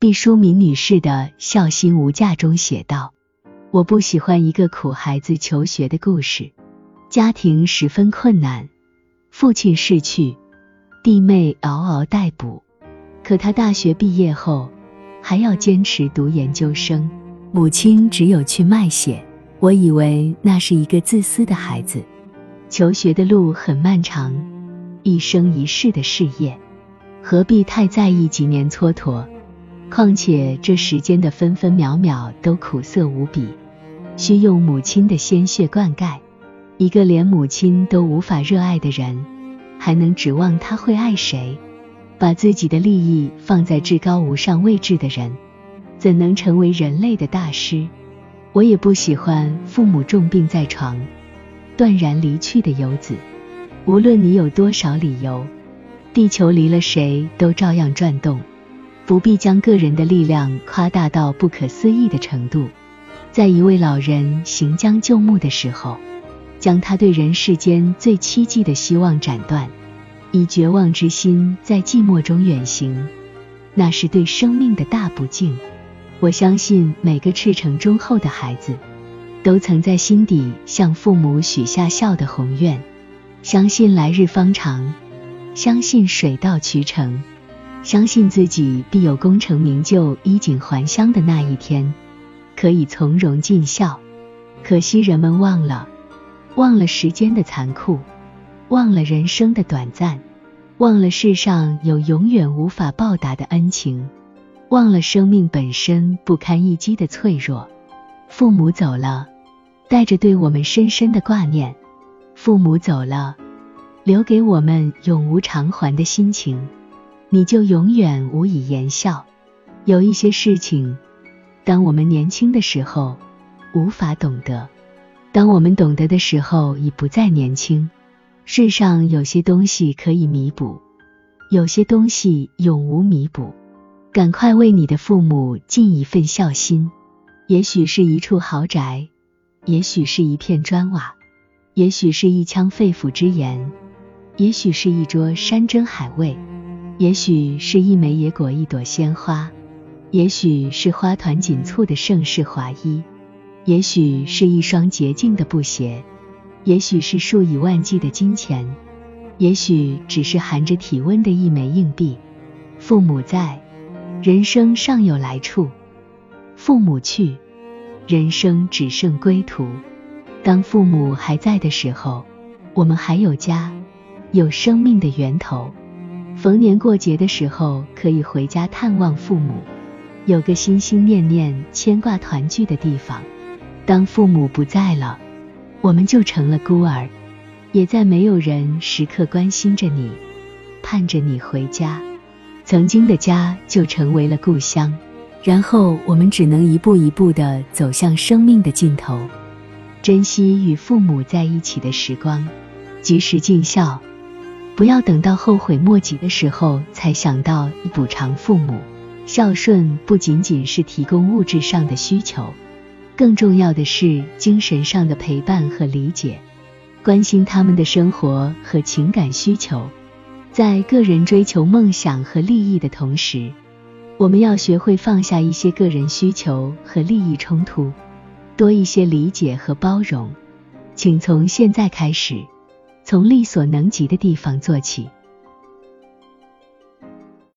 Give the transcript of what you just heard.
毕淑敏女士的《孝心无价》中写道：“我不喜欢一个苦孩子求学的故事。家庭十分困难，父亲逝去，弟妹嗷嗷待哺。可他大学毕业后还要坚持读研究生，母亲只有去卖血。我以为那是一个自私的孩子。求学的路很漫长，一生一世的事业，何必太在意几年蹉跎？况且这时间的分分秒秒都苦涩无比，需用母亲的鲜血灌溉。一个连母亲都无法热爱的人，还能指望他会爱谁？把自己的利益放在至高无上位置的人，怎能成为人类的大师？我也不喜欢父母重病在床，断然离去的游子。无论你有多少理由，地球离了谁都照样转动。不必将个人的力量夸大到不可思议的程度。在一位老人行将就木的时候，将他对人世间最凄寂的希望斩断。以绝望之心在寂寞中远行，那是对生命的大不敬。我相信每个赤诚忠厚的孩子，都曾在心底向父母许下孝的宏愿，相信来日方长，相信水到渠成，相信自己必有功成名就、衣锦还乡的那一天，可以从容尽孝。可惜人们忘了，忘了时间的残酷。忘了人生的短暂，忘了世上有永远无法报答的恩情，忘了生命本身不堪一击的脆弱。父母走了，带着对我们深深的挂念；父母走了，留给我们永无偿还的心情。你就永远无以言笑。有一些事情，当我们年轻的时候无法懂得，当我们懂得的时候已不再年轻。世上有些东西可以弥补，有些东西永无弥补。赶快为你的父母尽一份孝心。也许是一处豪宅，也许是一片砖瓦，也许是一腔肺腑之言，也许是一桌山珍海味，也许是一枚野果、一朵鲜花，也许是花团锦簇的盛世华衣，也许是一双洁净的布鞋。也许是数以万计的金钱，也许只是含着体温的一枚硬币。父母在，人生尚有来处；父母去，人生只剩归途。当父母还在的时候，我们还有家，有生命的源头。逢年过节的时候，可以回家探望父母，有个心心念念、牵挂团聚的地方。当父母不在了，我们就成了孤儿，也再没有人时刻关心着你，盼着你回家。曾经的家就成为了故乡，然后我们只能一步一步的走向生命的尽头。珍惜与父母在一起的时光，及时尽孝，不要等到后悔莫及的时候才想到补偿父母。孝顺不仅仅是提供物质上的需求。更重要的是精神上的陪伴和理解，关心他们的生活和情感需求。在个人追求梦想和利益的同时，我们要学会放下一些个人需求和利益冲突，多一些理解和包容。请从现在开始，从力所能及的地方做起。